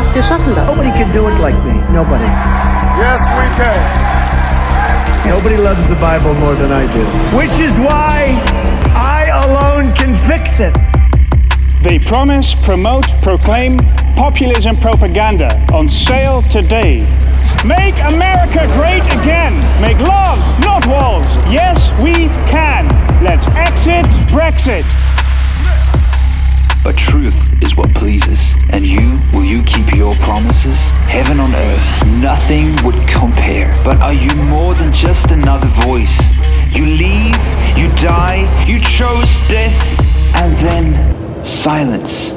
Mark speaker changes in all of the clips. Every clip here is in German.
Speaker 1: Wir haben so wir schaffen das.
Speaker 2: Nobody can do it like me. Nobody.
Speaker 3: Yes, we can.
Speaker 2: Nobody loves the Bible more than I do. Which is why I alone can fix it.
Speaker 4: They promise, promote, proclaim populism propaganda on sale today. Make America great again. Make love, not walls. Yes, we can. Let's exit Brexit.
Speaker 5: But truth is what pleases. Would compare. But are you more than just another voice? You leave, you die, you chose death, and then silence.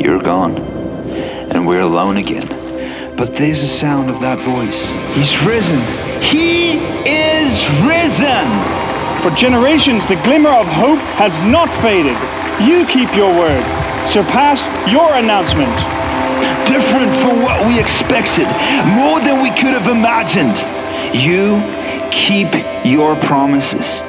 Speaker 5: You're gone, and we're alone again. But there's a sound of that voice. He's risen. He is risen!
Speaker 4: For generations, the glimmer of hope has not faded. You keep your word. Surpass your announcement.
Speaker 5: Different from what we expected, more than we could have imagined. You keep your promises.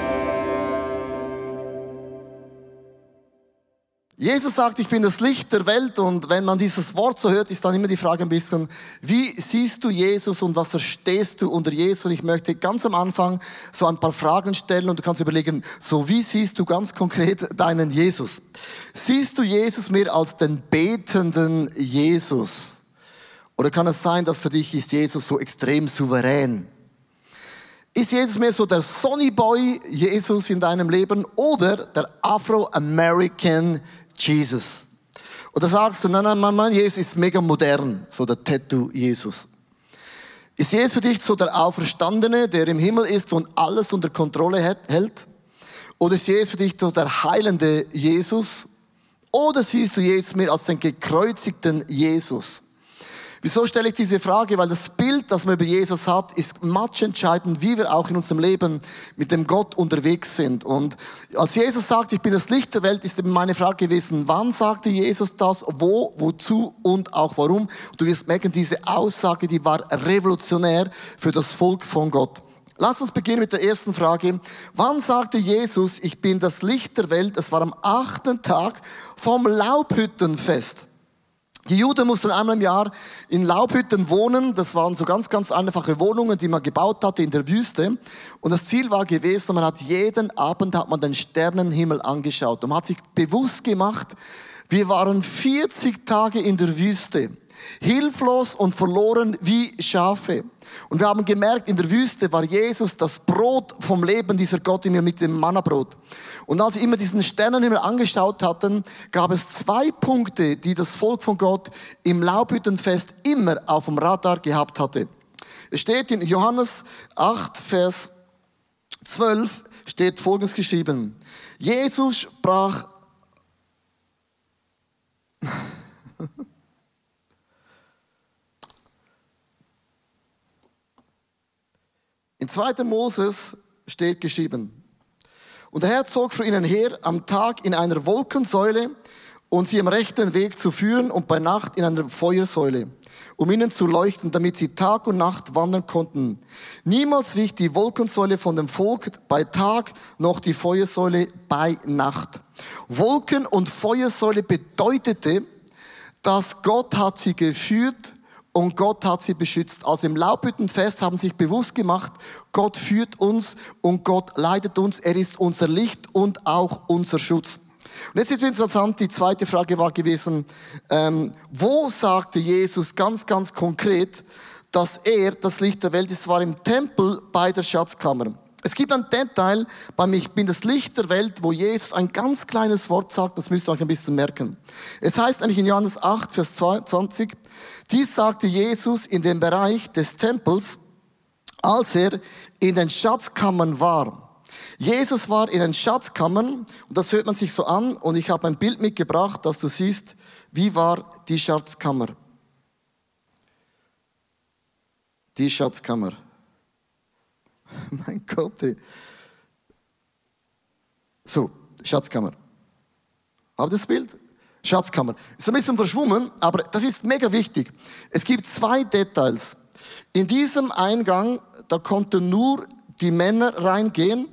Speaker 6: Jesus sagt, ich bin das Licht der Welt und wenn man dieses Wort so hört, ist dann immer die Frage ein bisschen, wie siehst du Jesus und was verstehst du unter Jesus? Und ich möchte ganz am Anfang so ein paar Fragen stellen und du kannst überlegen, so wie siehst du ganz konkret deinen Jesus? Siehst du Jesus mehr als den betenden Jesus? Oder kann es sein, dass für dich ist Jesus so extrem souverän? Ist Jesus mehr so der Sonny Boy Jesus in deinem Leben oder der Afro-American Jesus. Oder sagst du, nein, nein, mein, mein Jesus ist mega modern, so der Tattoo Jesus. Ist Jesus für dich so der Auferstandene, der im Himmel ist und alles unter Kontrolle hält? Oder ist Jesus für dich so der heilende Jesus? Oder siehst du Jesus mehr als den gekreuzigten Jesus? Wieso stelle ich diese Frage? Weil das Bild, das man über Jesus hat, ist matchentscheidend, wie wir auch in unserem Leben mit dem Gott unterwegs sind. Und als Jesus sagt, ich bin das Licht der Welt, ist eben meine Frage gewesen, wann sagte Jesus das, wo, wozu und auch warum? Du wirst merken, diese Aussage, die war revolutionär für das Volk von Gott. Lass uns beginnen mit der ersten Frage. Wann sagte Jesus, ich bin das Licht der Welt? Es war am achten Tag vom Laubhüttenfest. Die Juden mussten einmal im Jahr in Laubhütten wohnen. Das waren so ganz, ganz einfache Wohnungen, die man gebaut hatte in der Wüste. Und das Ziel war gewesen, man hat jeden Abend hat man den Sternenhimmel angeschaut und man hat sich bewusst gemacht, wir waren 40 Tage in der Wüste, hilflos und verloren wie Schafe. Und wir haben gemerkt, in der Wüste war Jesus das Brot vom Leben, dieser Gott in mir mit dem Mannabrot. Und als sie immer diesen Sternenhimmel angeschaut hatten, gab es zwei Punkte, die das Volk von Gott im Laubhüttenfest immer auf dem Radar gehabt hatte. Es steht in Johannes 8, Vers 12, steht Folgendes geschrieben. Jesus sprach, In 2. Moses steht geschrieben, und der Herr zog für ihnen her am Tag in einer Wolkensäule und sie am rechten Weg zu führen und bei Nacht in einer Feuersäule, um ihnen zu leuchten, damit sie Tag und Nacht wandern konnten. Niemals wich die Wolkensäule von dem Volk bei Tag, noch die Feuersäule bei Nacht. Wolken und Feuersäule bedeutete, dass Gott hat sie geführt und Gott hat sie beschützt. Also im Laubhüttenfest haben sie sich bewusst gemacht, Gott führt uns und Gott leitet uns. Er ist unser Licht und auch unser Schutz. Und jetzt ist interessant, die zweite Frage war gewesen, ähm, wo sagte Jesus ganz, ganz konkret, dass er das Licht der Welt ist? Es war im Tempel bei der Schatzkammer. Es gibt ein Detail beim Ich bin das Licht der Welt, wo Jesus ein ganz kleines Wort sagt, das müsst ihr euch ein bisschen merken. Es heißt nämlich in Johannes 8, Vers 20, dies sagte Jesus in dem Bereich des Tempels, als er in den Schatzkammern war. Jesus war in den Schatzkammern und das hört man sich so an und ich habe ein Bild mitgebracht, dass du siehst, wie war die Schatzkammer. Die Schatzkammer. Mein Gott. Ey. So, Schatzkammer. Habt ihr das Bild? Schatzkammer. Ist ein bisschen verschwommen, aber das ist mega wichtig. Es gibt zwei Details. In diesem Eingang, da konnten nur die Männer reingehen.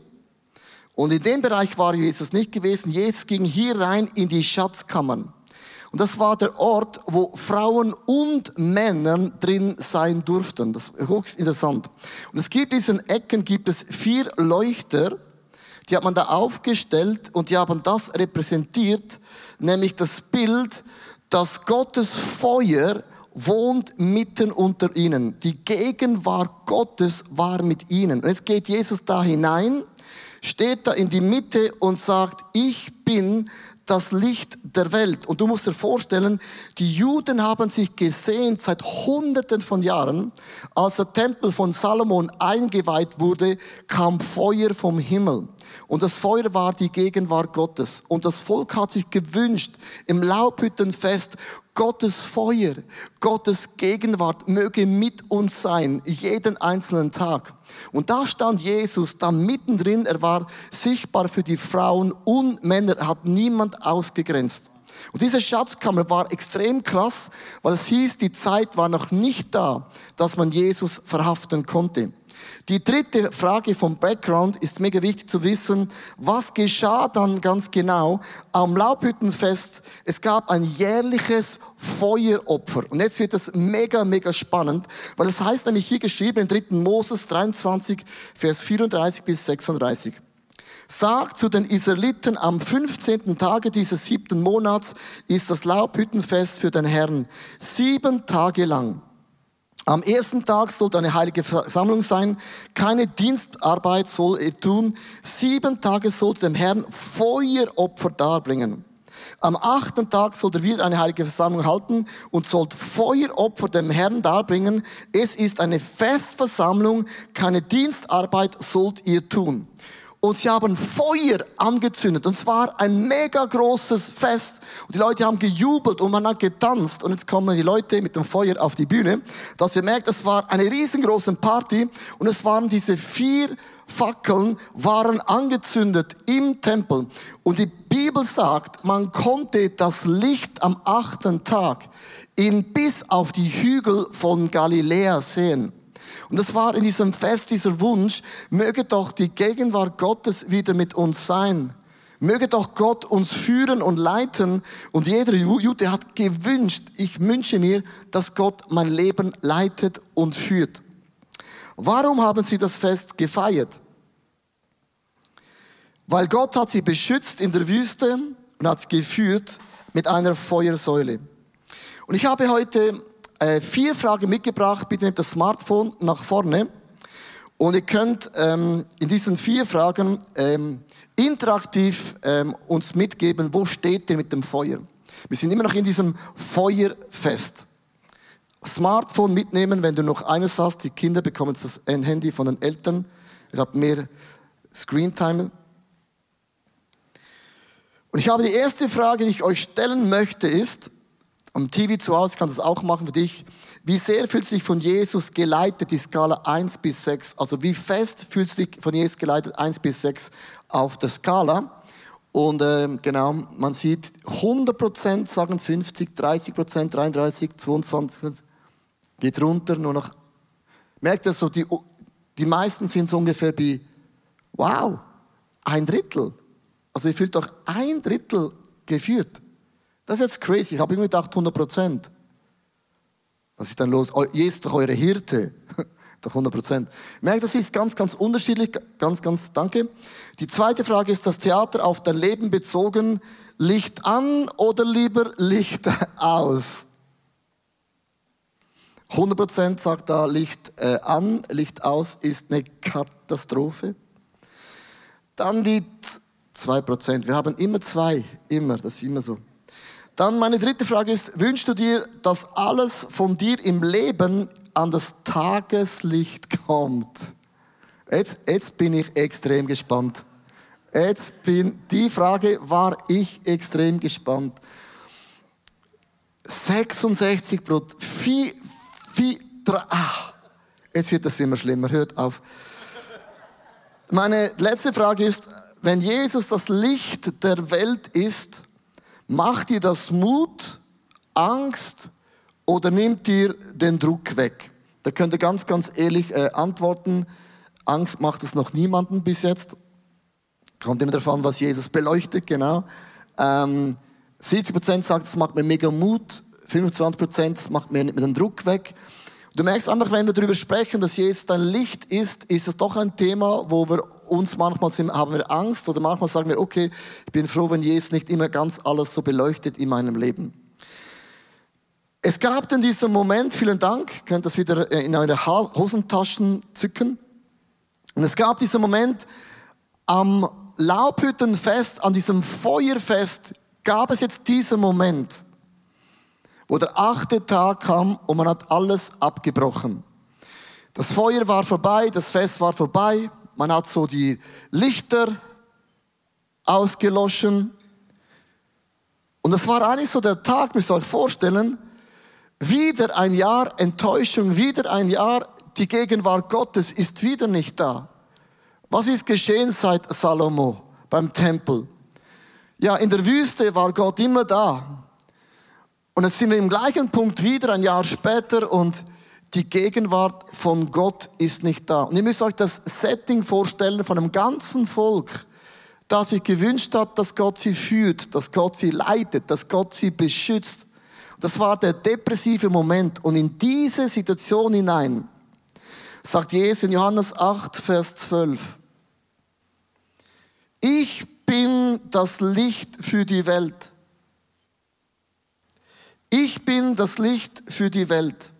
Speaker 6: Und in dem Bereich war Jesus nicht gewesen. Jesus ging hier rein in die Schatzkammern. Und das war der Ort, wo Frauen und Männer drin sein durften. Das ist höchst interessant. Und es gibt in diesen Ecken gibt es vier Leuchter, die hat man da aufgestellt und die haben das repräsentiert, nämlich das Bild, dass Gottes Feuer wohnt mitten unter ihnen. Die Gegenwart Gottes war mit ihnen. Und jetzt geht Jesus da hinein, steht da in die Mitte und sagt, ich bin das Licht der Welt. Und du musst dir vorstellen, die Juden haben sich gesehen seit Hunderten von Jahren. Als der Tempel von Salomon eingeweiht wurde, kam Feuer vom Himmel. Und das Feuer war die Gegenwart Gottes. Und das Volk hat sich gewünscht, im Laubhüttenfest, Gottes Feuer, Gottes Gegenwart möge mit uns sein, jeden einzelnen Tag. Und da stand Jesus da mittendrin, er war sichtbar für die Frauen und Männer, er hat niemand ausgegrenzt. Und diese Schatzkammer war extrem krass, weil es hieß, die Zeit war noch nicht da, dass man Jesus verhaften konnte. Die dritte Frage vom Background ist mega wichtig zu wissen, was geschah dann ganz genau am Laubhüttenfest? Es gab ein jährliches Feueropfer. Und jetzt wird es mega, mega spannend, weil es heißt nämlich hier geschrieben in 3. Moses 23, Vers 34 bis 36. Sagt zu den Israeliten, am 15. Tage dieses siebten Monats ist das Laubhüttenfest für den Herrn. Sieben Tage lang. Am ersten Tag sollte eine heilige Versammlung sein. Keine Dienstarbeit soll er tun. Sieben Tage sollte dem Herrn Feueropfer darbringen. Am achten Tag sollte er wieder eine heilige Versammlung halten und sollte Feueropfer dem Herrn darbringen. Es ist eine Festversammlung. Keine Dienstarbeit sollt ihr tun und sie haben Feuer angezündet. Und es war ein mega großes Fest. Und die Leute haben gejubelt und man hat getanzt. Und jetzt kommen die Leute mit dem Feuer auf die Bühne, dass ihr merkt, es war eine riesengroße Party. Und es waren diese vier Fackeln waren angezündet im Tempel. Und die Bibel sagt, man konnte das Licht am achten Tag in bis auf die Hügel von Galiläa sehen. Und das war in diesem Fest dieser Wunsch, möge doch die Gegenwart Gottes wieder mit uns sein. Möge doch Gott uns führen und leiten. Und jeder Jude hat gewünscht, ich wünsche mir, dass Gott mein Leben leitet und führt. Warum haben sie das Fest gefeiert? Weil Gott hat sie beschützt in der Wüste und hat sie geführt mit einer Feuersäule. Und ich habe heute äh, vier Fragen mitgebracht. Bitte nehmt das Smartphone nach vorne. Und ihr könnt ähm, in diesen vier Fragen ähm, interaktiv ähm, uns mitgeben, wo steht ihr mit dem Feuer? Wir sind immer noch in diesem Feuerfest. Smartphone mitnehmen, wenn du noch eines hast. Die Kinder bekommen das Handy von den Eltern. Ihr habt mehr Screentime. Und ich habe die erste Frage, die ich euch stellen möchte, ist, am TV zu Hause kannst du das auch machen für dich. Wie sehr fühlst du dich von Jesus geleitet, die Skala 1 bis 6? Also wie fest fühlst du dich von Jesus geleitet, 1 bis 6 auf der Skala? Und ähm, genau, man sieht 100% sagen 50, 30%, 33, 22, geht runter, nur noch. Merkt ihr so, die, die meisten sind so ungefähr wie, wow, ein Drittel. Also ihr fühlt doch ein Drittel geführt. Das ist jetzt crazy. Ich habe immer gedacht 100 Prozent. Was ist dann los? Jesus doch eure Hirte. doch 100 Prozent. Merkt, das ist ganz, ganz unterschiedlich. Ganz, ganz danke. Die zweite Frage ist das Theater auf dein Leben bezogen. Licht an oder lieber Licht aus? 100 Prozent sagt da Licht äh, an, Licht aus ist eine Katastrophe. Dann die 2 Prozent. Wir haben immer zwei. Immer. Das ist immer so. Dann meine dritte Frage ist, wünschst du dir, dass alles von dir im Leben an das Tageslicht kommt? Jetzt, jetzt bin ich extrem gespannt. Jetzt bin, die Frage war ich extrem gespannt. 66 Prozent, vier, vier, drei, ah, jetzt wird das immer schlimmer, hört auf. Meine letzte Frage ist, wenn Jesus das Licht der Welt ist, Macht dir das Mut, Angst oder nimmt dir den Druck weg? Da könnt ihr ganz, ganz ehrlich äh, antworten. Angst macht es noch niemanden bis jetzt. Kommt immer davon, was Jesus beleuchtet, genau. Ähm, 70 Prozent sagt, es macht mir mega Mut. 25 Prozent, das macht mir dem Druck weg. Du merkst einfach, wenn wir darüber sprechen, dass Jesus dein Licht ist, ist es doch ein Thema, wo wir uns manchmal sind, haben wir Angst oder manchmal sagen wir, okay, ich bin froh, wenn Jesus nicht immer ganz alles so beleuchtet in meinem Leben. Es gab dann diesen Moment, vielen Dank, könnt das wieder in eure Hosentaschen zücken. Und es gab diesen Moment am Laubhüttenfest, an diesem Feuerfest, gab es jetzt diesen Moment, wo der achte Tag kam und man hat alles abgebrochen. Das Feuer war vorbei, das Fest war vorbei, man hat so die Lichter ausgeloschen. Und das war eigentlich so der Tag, müsst ihr euch vorstellen, wieder ein Jahr Enttäuschung, wieder ein Jahr, die Gegenwart Gottes ist wieder nicht da. Was ist geschehen seit Salomo beim Tempel? Ja, in der Wüste war Gott immer da. Und jetzt sind wir im gleichen Punkt wieder ein Jahr später und die Gegenwart von Gott ist nicht da. Und ihr müsst euch das Setting vorstellen von einem ganzen Volk, das sich gewünscht hat, dass Gott sie führt, dass Gott sie leitet, dass Gott sie beschützt. Das war der depressive Moment. Und in diese Situation hinein sagt Jesus in Johannes 8, Vers 12, ich bin das Licht für die Welt. Das Licht für die Welt.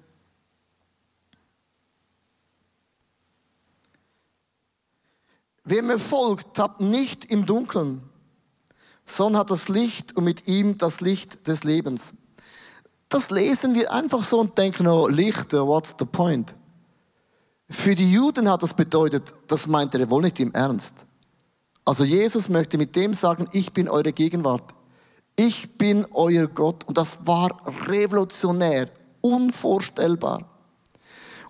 Speaker 6: Wer mir folgt, tappt nicht im Dunkeln, sondern hat das Licht und mit ihm das Licht des Lebens. Das lesen wir einfach so und denken, oh, Licht, what's the point? Für die Juden hat das bedeutet, das meint er wohl nicht im Ernst. Also Jesus möchte mit dem sagen, ich bin eure Gegenwart. Ich bin euer Gott. Und das war revolutionär, unvorstellbar.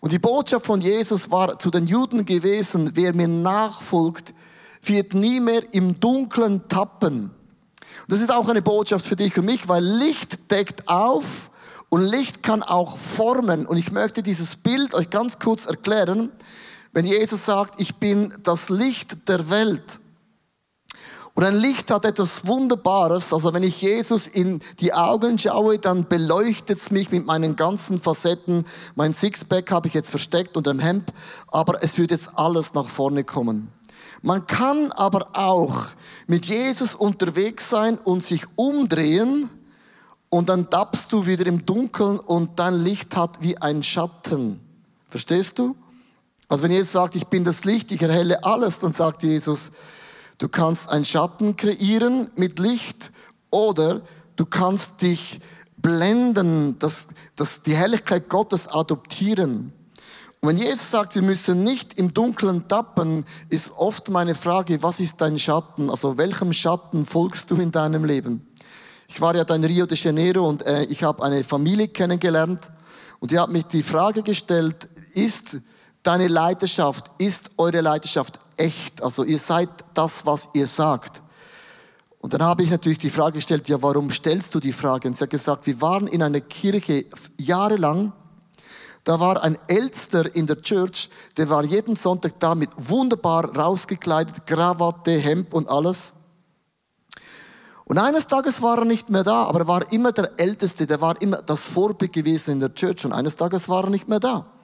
Speaker 6: Und die Botschaft von Jesus war zu den Juden gewesen, wer mir nachfolgt, wird nie mehr im Dunkeln tappen. Und das ist auch eine Botschaft für dich und mich, weil Licht deckt auf und Licht kann auch formen. Und ich möchte dieses Bild euch ganz kurz erklären. Wenn Jesus sagt, ich bin das Licht der Welt, und ein Licht hat etwas Wunderbares. Also wenn ich Jesus in die Augen schaue, dann beleuchtet es mich mit meinen ganzen Facetten. Mein Sixpack habe ich jetzt versteckt unter dem Hemd, aber es wird jetzt alles nach vorne kommen. Man kann aber auch mit Jesus unterwegs sein und sich umdrehen und dann tappst du wieder im Dunkeln und dein Licht hat wie ein Schatten. Verstehst du? Also wenn Jesus sagt, ich bin das Licht, ich erhelle alles, dann sagt Jesus, Du kannst einen Schatten kreieren mit Licht oder du kannst dich blenden, dass, dass die Helligkeit Gottes adoptieren. Und wenn Jesus sagt, wir müssen nicht im Dunkeln tappen, ist oft meine Frage, was ist dein Schatten? Also welchem Schatten folgst du in deinem Leben? Ich war ja da in Rio de Janeiro und äh, ich habe eine Familie kennengelernt und die hat mich die Frage gestellt, ist deine Leidenschaft, ist eure Leidenschaft echt? Also ihr seid das, was ihr sagt. Und dann habe ich natürlich die Frage gestellt, ja, warum stellst du die Frage? Und sie hat gesagt, wir waren in einer Kirche jahrelang, da war ein Ältester in der Church, der war jeden Sonntag da mit wunderbar rausgekleidet, Krawatte, Hemd und alles. Und eines Tages war er nicht mehr da, aber er war immer der Älteste, der war immer das Vorbild gewesen in der Church und eines Tages war er nicht mehr da.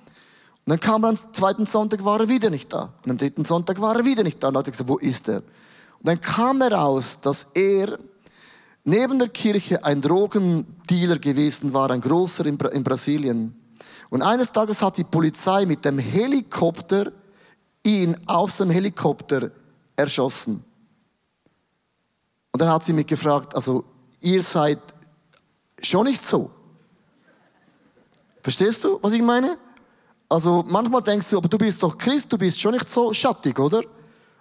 Speaker 6: Und dann kam er am zweiten Sonntag, war er wieder nicht da. Und am dritten Sonntag war er wieder nicht da. Und dann hat er gesagt, wo ist er? Und dann kam heraus, dass er neben der Kirche ein Drogendealer gewesen war, ein großer in, in Brasilien. Und eines Tages hat die Polizei mit dem Helikopter ihn aus dem Helikopter erschossen. Und dann hat sie mich gefragt, also ihr seid schon nicht so. Verstehst du, was ich meine? Also manchmal denkst du, aber du bist doch Christ, du bist schon nicht so schattig, oder?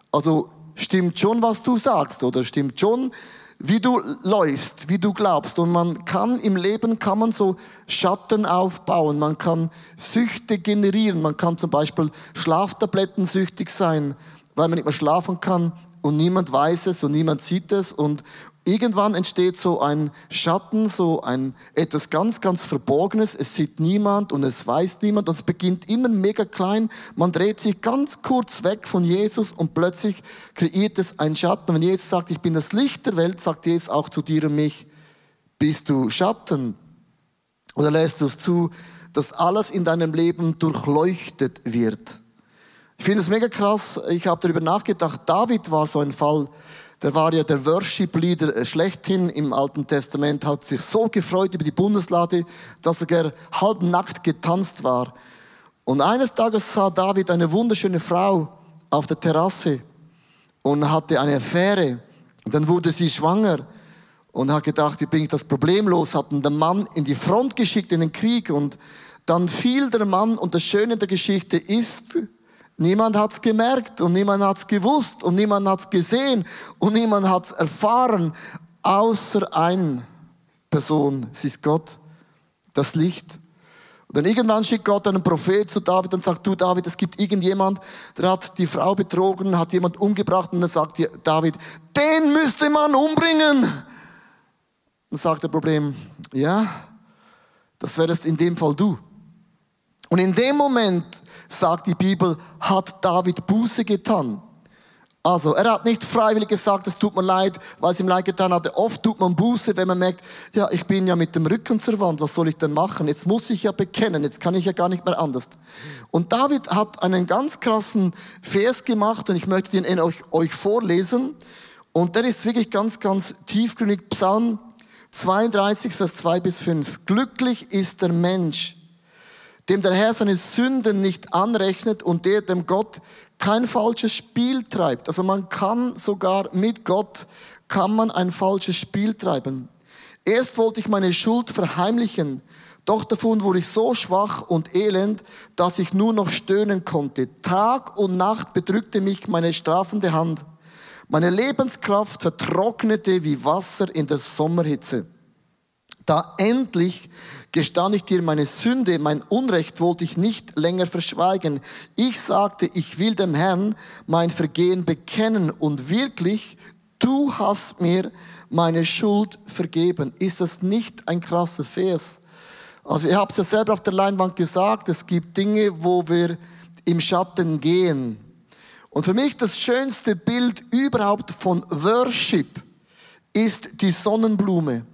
Speaker 6: Also stimmt schon, was du sagst, oder stimmt schon, wie du läufst, wie du glaubst. Und man kann im Leben kann man so Schatten aufbauen, man kann Süchte generieren, man kann zum Beispiel Schlaftabletten süchtig sein, weil man nicht mehr schlafen kann und niemand weiß es und niemand sieht es und Irgendwann entsteht so ein Schatten, so ein etwas ganz, ganz Verborgenes. Es sieht niemand und es weiß niemand. Und es beginnt immer mega klein. Man dreht sich ganz kurz weg von Jesus und plötzlich kreiert es einen Schatten. Wenn Jesus sagt, ich bin das Licht der Welt, sagt Jesus auch zu dir und mich, Bist du Schatten? Oder lässt du es zu, dass alles in deinem Leben durchleuchtet wird? Ich finde es mega krass. Ich habe darüber nachgedacht. David war so ein Fall. Der war ja der Worship-Leader schlechthin im Alten Testament, hat sich so gefreut über die Bundeslade, dass er halbnackt getanzt war. Und eines Tages sah David eine wunderschöne Frau auf der Terrasse und hatte eine Affäre. Und dann wurde sie schwanger und hat gedacht, wie bringe ich das Problem los? Hat den Mann in die Front geschickt, in den Krieg und dann fiel der Mann und das Schöne der Geschichte ist, niemand hat's gemerkt und niemand hat's gewusst und niemand hat's gesehen und niemand hat's erfahren, außer eine Person, sie ist Gott, das Licht. Und dann irgendwann schickt Gott einen Prophet zu David und sagt, du David, es gibt irgendjemand, der hat die Frau betrogen, hat jemand umgebracht und dann sagt David, den müsste man umbringen. Dann sagt der Problem, ja, das wärst in dem Fall du. Und in dem Moment, sagt die Bibel, hat David Buße getan. Also, er hat nicht freiwillig gesagt, es tut mir leid, weil es ihm leid getan hatte. Oft tut man Buße, wenn man merkt, ja, ich bin ja mit dem Rücken zur Wand, was soll ich denn machen? Jetzt muss ich ja bekennen, jetzt kann ich ja gar nicht mehr anders. Und David hat einen ganz krassen Vers gemacht und ich möchte den in euch, euch vorlesen. Und der ist wirklich ganz, ganz tiefgründig. Psalm 32, Vers 2 bis 5. Glücklich ist der Mensch, dem der Herr seine Sünden nicht anrechnet und der dem Gott kein falsches Spiel treibt. Also man kann sogar mit Gott, kann man ein falsches Spiel treiben. Erst wollte ich meine Schuld verheimlichen, doch davon wurde ich so schwach und elend, dass ich nur noch stöhnen konnte. Tag und Nacht bedrückte mich meine strafende Hand. Meine Lebenskraft vertrocknete wie Wasser in der Sommerhitze. Da endlich gestand ich dir meine Sünde, mein Unrecht wollte ich nicht länger verschweigen. Ich sagte, ich will dem Herrn mein Vergehen bekennen und wirklich, du hast mir meine Schuld vergeben. Ist das nicht ein krasser Vers? Also ich habe es ja selber auf der Leinwand gesagt, es gibt Dinge, wo wir im Schatten gehen. Und für mich das schönste Bild überhaupt von Worship ist die Sonnenblume.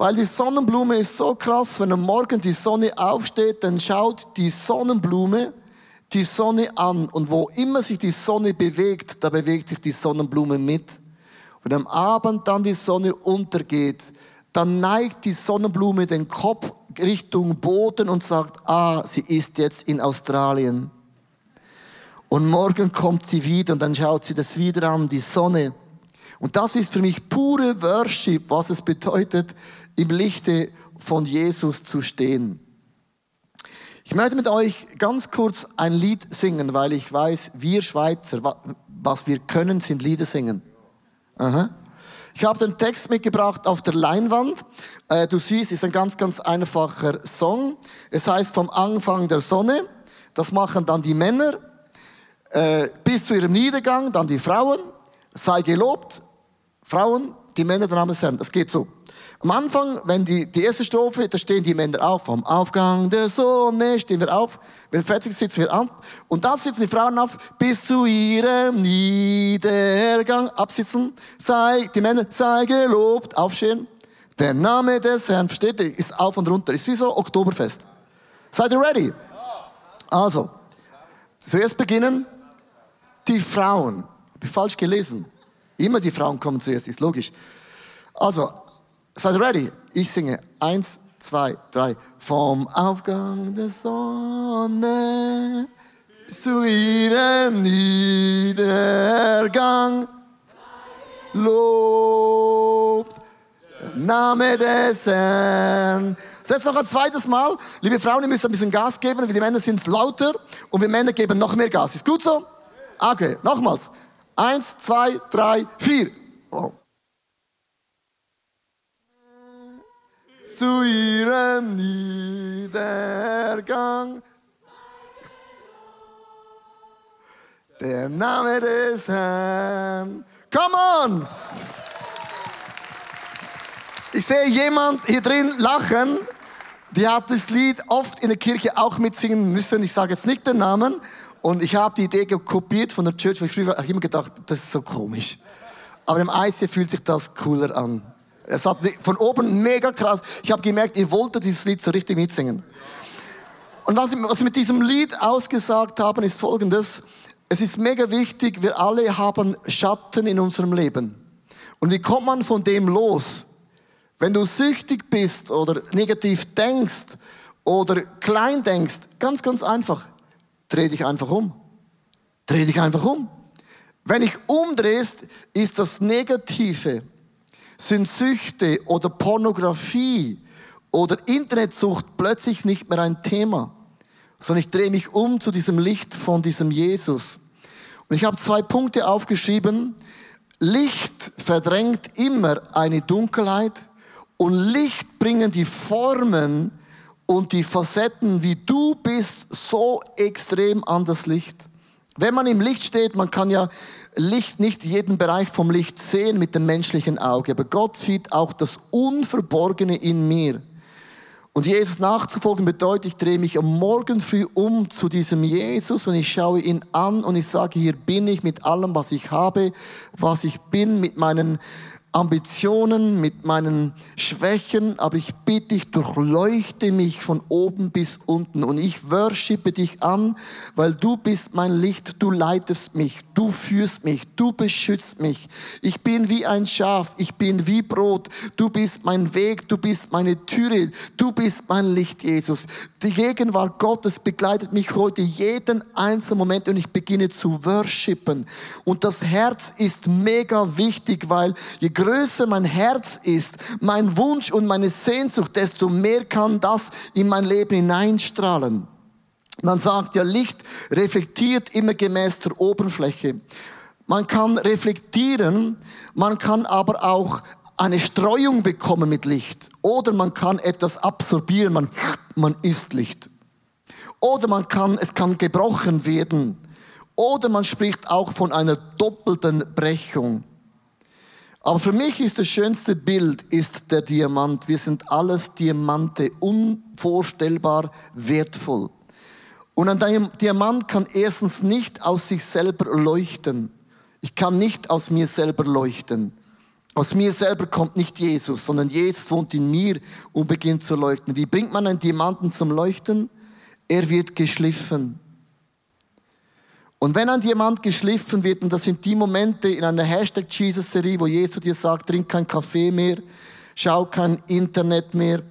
Speaker 6: Weil die Sonnenblume ist so krass, wenn am Morgen die Sonne aufsteht, dann schaut die Sonnenblume die Sonne an. Und wo immer sich die Sonne bewegt, da bewegt sich die Sonnenblume mit. Und am Abend dann die Sonne untergeht, dann neigt die Sonnenblume den Kopf Richtung Boden und sagt, ah, sie ist jetzt in Australien. Und morgen kommt sie wieder und dann schaut sie das wieder an, die Sonne. Und das ist für mich pure Worship, was es bedeutet, im Lichte von Jesus zu stehen. Ich möchte mit euch ganz kurz ein Lied singen, weil ich weiß, wir Schweizer, was wir können, sind Lieder singen. Aha. Ich habe den Text mitgebracht auf der Leinwand. Äh, du siehst, es ist ein ganz, ganz einfacher Song. Es heißt vom Anfang der Sonne. Das machen dann die Männer. Äh, bis zu ihrem Niedergang, dann die Frauen. Sei gelobt. Frauen, die Männer der Name des Herrn. Das geht so. Am Anfang, wenn die, die erste Strophe, da stehen die Männer auf. Vom Aufgang der Sonne stehen wir auf. Wenn fertig sitzen wir an. Und dann sitzen die Frauen auf bis zu ihrem Niedergang. Absitzen. Sei, die Männer, sei gelobt. Aufstehen. Der Name des Herrn, versteht ihr, ist auf und runter. Ist wie so Oktoberfest. Seid ihr ready? Also, zuerst beginnen die Frauen. Hab ich falsch gelesen? Immer die Frauen kommen zuerst, ist logisch. Also, Seid ihr ready? Ich singe. Eins, zwei, drei. Vom Aufgang der Sonne zu ihrem Niedergang lobt Name des Herrn. Setzt noch ein zweites Mal. Liebe Frauen, ihr müsst ein bisschen Gas geben. Wir die Männer sind lauter und wir Männer geben noch mehr Gas. Ist gut so? Okay, nochmals. Eins, zwei, drei, vier. Oh. Zu ihrem Niedergang. Der Name des Herrn. Come on! Ich sehe jemand hier drin lachen. Die hat das Lied oft in der Kirche auch mitsingen müssen. Ich sage jetzt nicht den Namen. Und ich habe die Idee kopiert von der Church, weil ich früher auch immer gedacht, das ist so komisch. Aber im Eis fühlt sich das cooler an. Es hat von oben mega krass. Ich habe gemerkt, ihr wolltet dieses Lied so richtig mitsingen. Und was was ich mit diesem Lied ausgesagt haben, ist folgendes. Es ist mega wichtig, wir alle haben Schatten in unserem Leben. Und wie kommt man von dem los? Wenn du süchtig bist oder negativ denkst oder klein denkst, ganz, ganz einfach, dreh dich einfach um. Dreh dich einfach um. Wenn ich umdrehst, ist das Negative, sind Süchte oder Pornografie oder Internetsucht plötzlich nicht mehr ein Thema, sondern ich drehe mich um zu diesem Licht von diesem Jesus. Und ich habe zwei Punkte aufgeschrieben. Licht verdrängt immer eine Dunkelheit und Licht bringen die Formen und die Facetten, wie du bist, so extrem an das Licht. Wenn man im Licht steht, man kann ja Licht, nicht jeden Bereich vom Licht sehen mit dem menschlichen Auge, aber Gott sieht auch das Unverborgene in mir. Und Jesus nachzufolgen bedeutet, ich drehe mich am Morgen früh um zu diesem Jesus und ich schaue ihn an und ich sage, hier bin ich mit allem, was ich habe, was ich bin, mit meinen Ambitionen, mit meinen Schwächen, aber ich bitte dich, durchleuchte mich von oben bis unten und ich worshipe dich an, weil du bist mein Licht, du leitest mich, du führst mich, du beschützt mich. Ich bin wie ein Schaf, ich bin wie Brot, du bist mein Weg, du bist meine Türe, du bist mein Licht, Jesus. Die Gegenwart Gottes begleitet mich heute jeden einzelnen Moment und ich beginne zu worshipen. Und das Herz ist mega wichtig, weil je größer mein Herz ist, mein Wunsch und meine Sehnsucht, desto mehr kann das in mein Leben hineinstrahlen. Man sagt ja, Licht reflektiert immer gemäß der Oberfläche. Man kann reflektieren, man kann aber auch eine Streuung bekommen mit Licht. Oder man kann etwas absorbieren, man, man isst Licht. Oder man kann, es kann gebrochen werden. Oder man spricht auch von einer doppelten Brechung. Aber für mich ist das schönste Bild ist der Diamant. Wir sind alles Diamante, unvorstellbar wertvoll. Und ein Diamant kann erstens nicht aus sich selber leuchten. Ich kann nicht aus mir selber leuchten. Aus mir selber kommt nicht Jesus, sondern Jesus wohnt in mir und beginnt zu leuchten. Wie bringt man einen Diamanten zum Leuchten? Er wird geschliffen. Und wenn ein Diamant geschliffen wird, und das sind die Momente in einer Hashtag Jesus-Serie, wo Jesus dir sagt, trink kein Kaffee mehr, schau kein Internet mehr,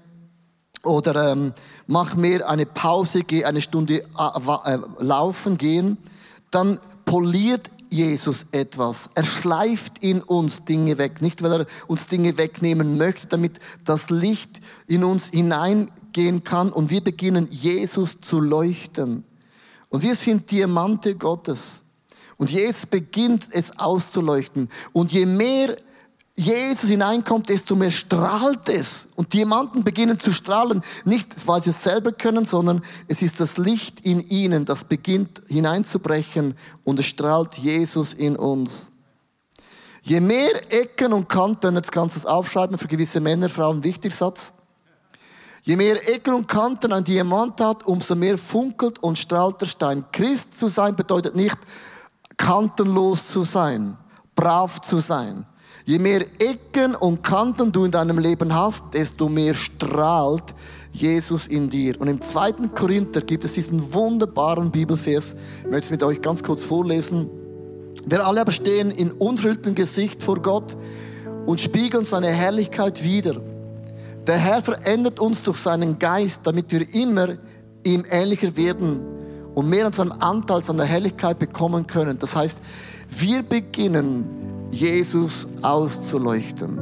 Speaker 6: oder ähm, mach mehr eine Pause, geh eine Stunde äh, äh, laufen gehen, dann poliert Jesus etwas. Er schleift in uns Dinge weg. Nicht, weil er uns Dinge wegnehmen möchte, damit das Licht in uns hineingehen kann und wir beginnen, Jesus zu leuchten. Und wir sind Diamante Gottes. Und Jesus beginnt es auszuleuchten. Und je mehr Jesus hineinkommt, desto mehr strahlt es. Und Diamanten beginnen zu strahlen, nicht weil sie es selber können, sondern es ist das Licht in ihnen, das beginnt hineinzubrechen und es strahlt Jesus in uns. Je mehr Ecken und Kanten, jetzt kannst du es aufschreiben für gewisse Männer, Frauen, wichtig Satz. Je mehr Ecken und Kanten ein Diamant hat, umso mehr funkelt und strahlt der Stein. Christ zu sein bedeutet nicht kantenlos zu sein, brav zu sein. Je mehr Ecken und Kanten du in deinem Leben hast, desto mehr strahlt Jesus in dir. Und im zweiten Korinther gibt es diesen wunderbaren Bibelvers. Ich möchte es mit euch ganz kurz vorlesen. Wir alle aber stehen in unverhülltem Gesicht vor Gott und spiegeln seine Herrlichkeit wider. Der Herr verändert uns durch seinen Geist, damit wir immer ihm ähnlicher werden und mehr an seinem Anteil, seiner Herrlichkeit bekommen können. Das heißt, wir beginnen, Jesus auszuleuchten.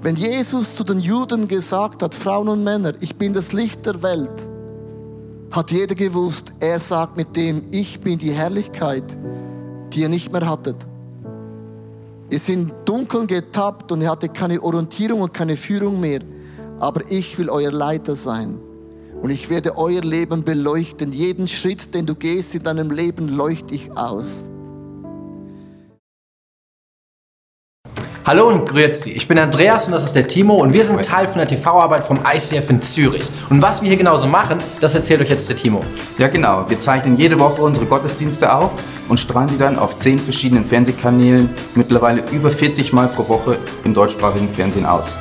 Speaker 6: Wenn Jesus zu den Juden gesagt hat, Frauen und Männer, ich bin das Licht der Welt, hat jeder gewusst, er sagt mit dem, ich bin die Herrlichkeit, die ihr nicht mehr hattet. Ihr sind dunkel getappt und ihr hattet keine Orientierung und keine Führung mehr. Aber ich will euer Leiter sein. Und ich werde euer Leben beleuchten. Jeden Schritt, den du gehst in deinem Leben, leuchte ich aus.
Speaker 7: Hallo und grüezi. Ich bin Andreas und das ist der Timo und wir sind Teil von der TV-Arbeit vom ICF in Zürich. Und was wir hier genauso machen, das erzählt euch jetzt der Timo.
Speaker 8: Ja, genau. Wir zeichnen jede Woche unsere Gottesdienste auf und strahlen die dann auf zehn verschiedenen Fernsehkanälen mittlerweile über 40 Mal pro Woche im deutschsprachigen Fernsehen aus.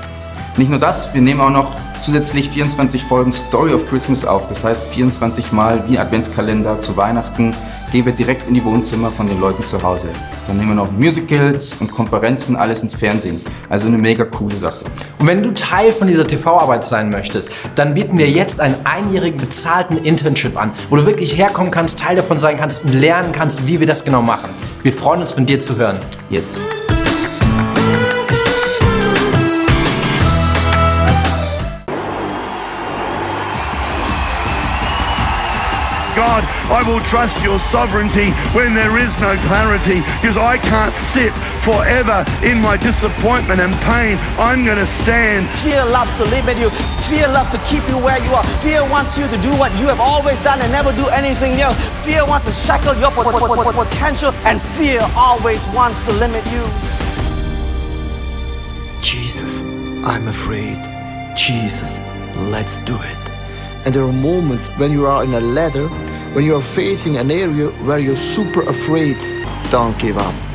Speaker 8: Nicht nur das, wir nehmen auch noch zusätzlich 24 Folgen Story of Christmas auf. Das heißt 24 Mal wie Adventskalender zu Weihnachten gehen wir direkt in die Wohnzimmer von den Leuten zu Hause. Dann nehmen wir noch Musicals und Konferenzen, alles ins Fernsehen. Also eine mega coole Sache.
Speaker 7: Und wenn du Teil von dieser TV-Arbeit sein möchtest, dann bieten wir jetzt einen einjährigen bezahlten Internship an, wo du wirklich herkommen kannst, Teil davon sein kannst und lernen kannst, wie wir das genau machen. Wir freuen uns von dir zu hören.
Speaker 8: Yes.
Speaker 2: God, I will trust your sovereignty when there is no clarity because I can't sit forever in my disappointment and pain. I'm going to stand.
Speaker 9: Fear loves to limit you. Fear loves to keep you where you are. Fear wants you to do what you have always done and never do anything else. Fear wants to shackle your po- po- po- po- potential, and fear always wants to limit you.
Speaker 10: Jesus, I'm afraid. Jesus, let's do it. And there are moments when you are in a ladder, when you are facing an area where you're super afraid. Don't give up.